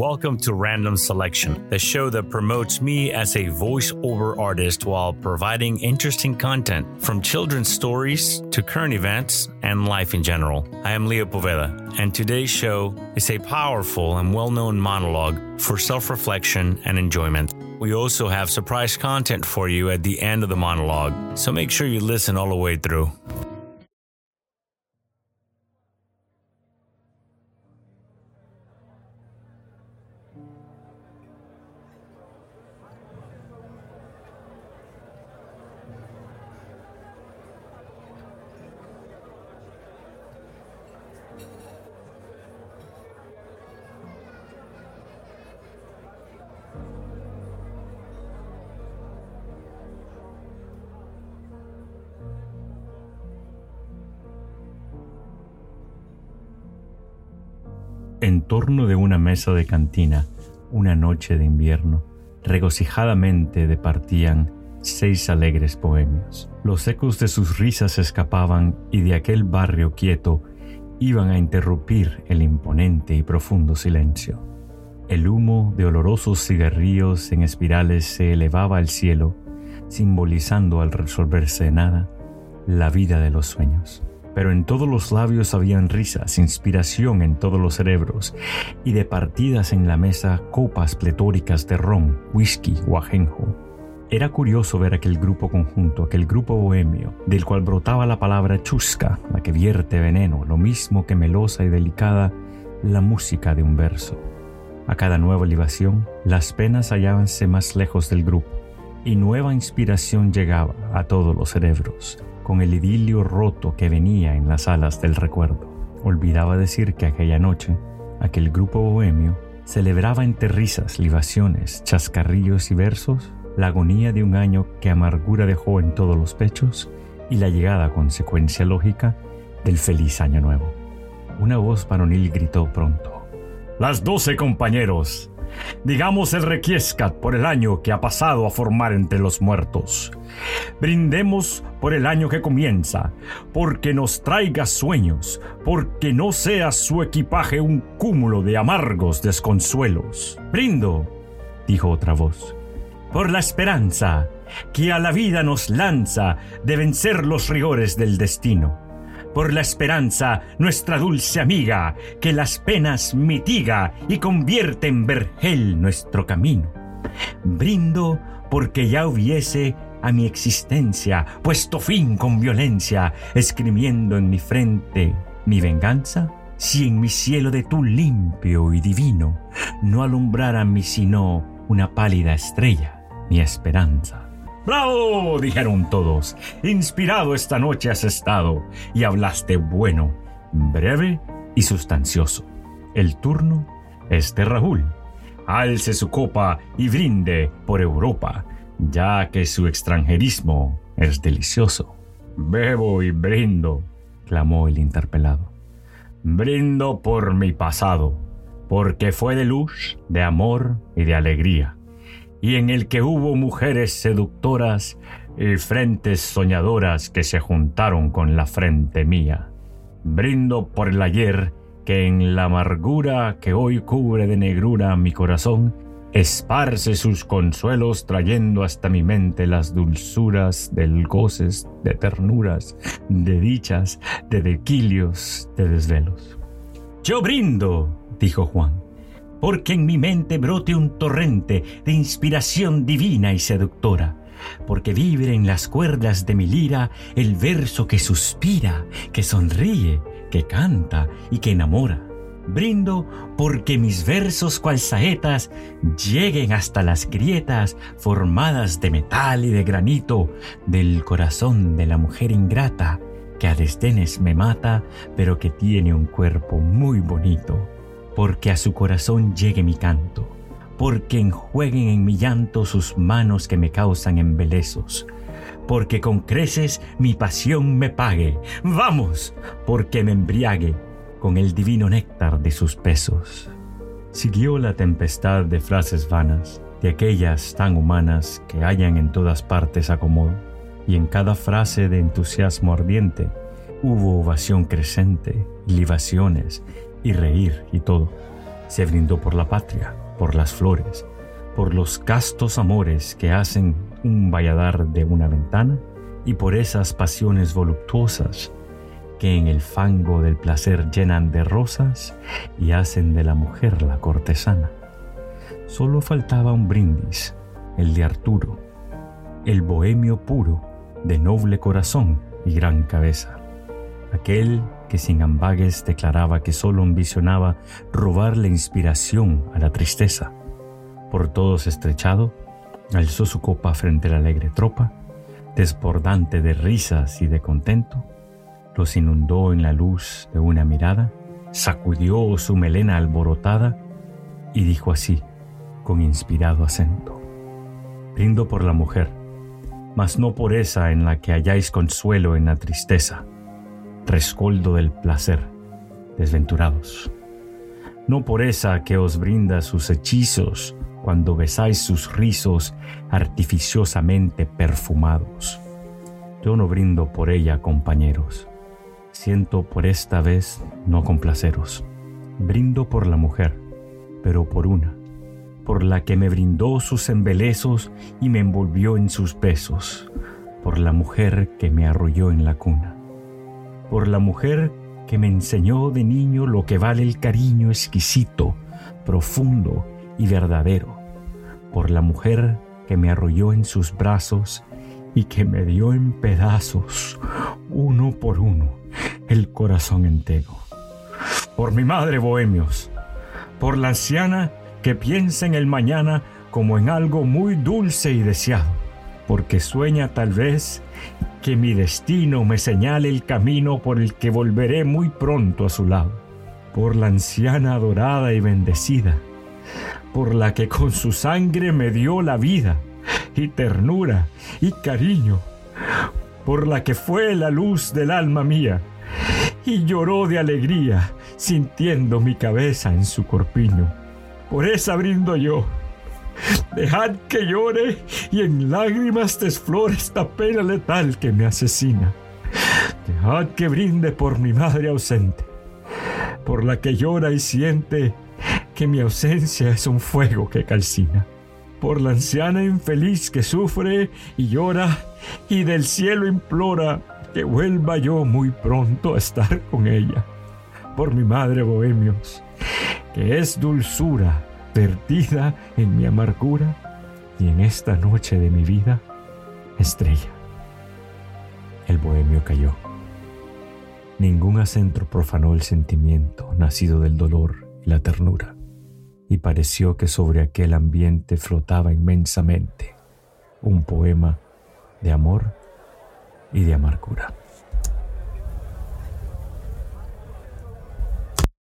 welcome to Random Selection, the show that promotes me as a voiceover artist while providing interesting content from children's stories to current events and life in general. I am Leo Poveda, and today's show is a powerful and well known monologue for self reflection and enjoyment. We also have surprise content for you at the end of the monologue, so make sure you listen all the way through. En torno de una mesa de cantina, una noche de invierno, regocijadamente departían seis alegres bohemios. Los ecos de sus risas escapaban y de aquel barrio quieto iban a interrumpir el imponente y profundo silencio. El humo de olorosos cigarrillos en espirales se elevaba al cielo, simbolizando al resolverse nada la vida de los sueños pero en todos los labios habían risas, inspiración en todos los cerebros, y de partidas en la mesa copas pletóricas de ron, whisky o ajenjo. Era curioso ver aquel grupo conjunto, aquel grupo bohemio, del cual brotaba la palabra chusca, la que vierte veneno, lo mismo que melosa y delicada la música de un verso. A cada nueva libación, las penas hallábanse más lejos del grupo, y nueva inspiración llegaba a todos los cerebros con el idilio roto que venía en las alas del recuerdo. Olvidaba decir que aquella noche, aquel grupo bohemio celebraba entre risas, libaciones, chascarrillos y versos la agonía de un año que amargura dejó en todos los pechos y la llegada consecuencia lógica del feliz año nuevo. Una voz varonil gritó pronto. Las doce compañeros, Digamos el requiescat por el año que ha pasado a formar entre los muertos. Brindemos por el año que comienza, porque nos traiga sueños, porque no sea su equipaje un cúmulo de amargos desconsuelos. Brindo, dijo otra voz, por la esperanza que a la vida nos lanza de vencer los rigores del destino por la esperanza, nuestra dulce amiga, que las penas mitiga y convierte en vergel nuestro camino. Brindo porque ya hubiese a mi existencia puesto fin con violencia, escribiendo en mi frente mi venganza, si en mi cielo de tú limpio y divino no alumbrara mi sino una pálida estrella, mi esperanza. ¡Bravo! dijeron todos. Inspirado esta noche has estado y hablaste bueno, breve y sustancioso. El turno es de Raúl. Alce su copa y brinde por Europa, ya que su extranjerismo es delicioso. Bebo y brindo, clamó el interpelado. Brindo por mi pasado, porque fue de luz, de amor y de alegría y en el que hubo mujeres seductoras y frentes soñadoras que se juntaron con la frente mía. Brindo por el ayer que en la amargura que hoy cubre de negrura mi corazón, esparce sus consuelos trayendo hasta mi mente las dulzuras del goces, de ternuras, de dichas, de dequilios, de desvelos. Yo brindo, dijo Juan, porque en mi mente brote un torrente de inspiración divina y seductora, porque vibre en las cuerdas de mi lira el verso que suspira, que sonríe, que canta y que enamora. Brindo porque mis versos cual saetas lleguen hasta las grietas formadas de metal y de granito del corazón de la mujer ingrata que a desdenes me mata, pero que tiene un cuerpo muy bonito porque a su corazón llegue mi canto, porque enjueguen en mi llanto sus manos que me causan embelezos, porque con creces mi pasión me pague, vamos, porque me embriague con el divino néctar de sus besos. Siguió la tempestad de frases vanas, de aquellas tan humanas que hallan en todas partes acomodo, y en cada frase de entusiasmo ardiente hubo ovación crecente, libaciones y reír y todo. Se brindó por la patria, por las flores, por los castos amores que hacen un valladar de una ventana y por esas pasiones voluptuosas que en el fango del placer llenan de rosas y hacen de la mujer la cortesana. Solo faltaba un brindis, el de Arturo, el bohemio puro, de noble corazón y gran cabeza, aquel que sin ambagues declaraba que solo ambicionaba robar la inspiración a la tristeza. Por todos estrechado, alzó su copa frente a la alegre tropa, desbordante de risas y de contento, los inundó en la luz de una mirada, sacudió su melena alborotada y dijo así, con inspirado acento, brindo por la mujer, mas no por esa en la que halláis consuelo en la tristeza, rescoldo del placer, desventurados. No por esa que os brinda sus hechizos cuando besáis sus rizos artificiosamente perfumados. Yo no brindo por ella, compañeros. Siento por esta vez no complaceros. Brindo por la mujer, pero por una, por la que me brindó sus embelezos y me envolvió en sus besos, por la mujer que me arrolló en la cuna, por la mujer que me enseñó de niño lo que vale el cariño exquisito, profundo y verdadero, por la mujer que me arrolló en sus brazos y que me dio en pedazos, uno por uno, el corazón entero. Por mi madre, bohemios, por la anciana que piensa en el mañana como en algo muy dulce y deseado, porque sueña tal vez que mi destino me señale el camino por el que volveré muy pronto a su lado, por la anciana adorada y bendecida, por la que con su sangre me dio la vida y ternura y cariño, por la que fue la luz del alma mía y lloró de alegría sintiendo mi cabeza en su corpiño. Por esa brindo yo. Dejad que llore y en lágrimas desflore esta pena letal que me asesina. Dejad que brinde por mi madre ausente, por la que llora y siente que mi ausencia es un fuego que calcina, por la anciana infeliz que sufre y llora y del cielo implora que vuelva yo muy pronto a estar con ella, por mi madre Bohemios, que es dulzura perdida en mi amargura y en esta noche de mi vida, estrella. El bohemio cayó. Ningún acento profanó el sentimiento nacido del dolor y la ternura, y pareció que sobre aquel ambiente flotaba inmensamente un poema de amor y de amargura.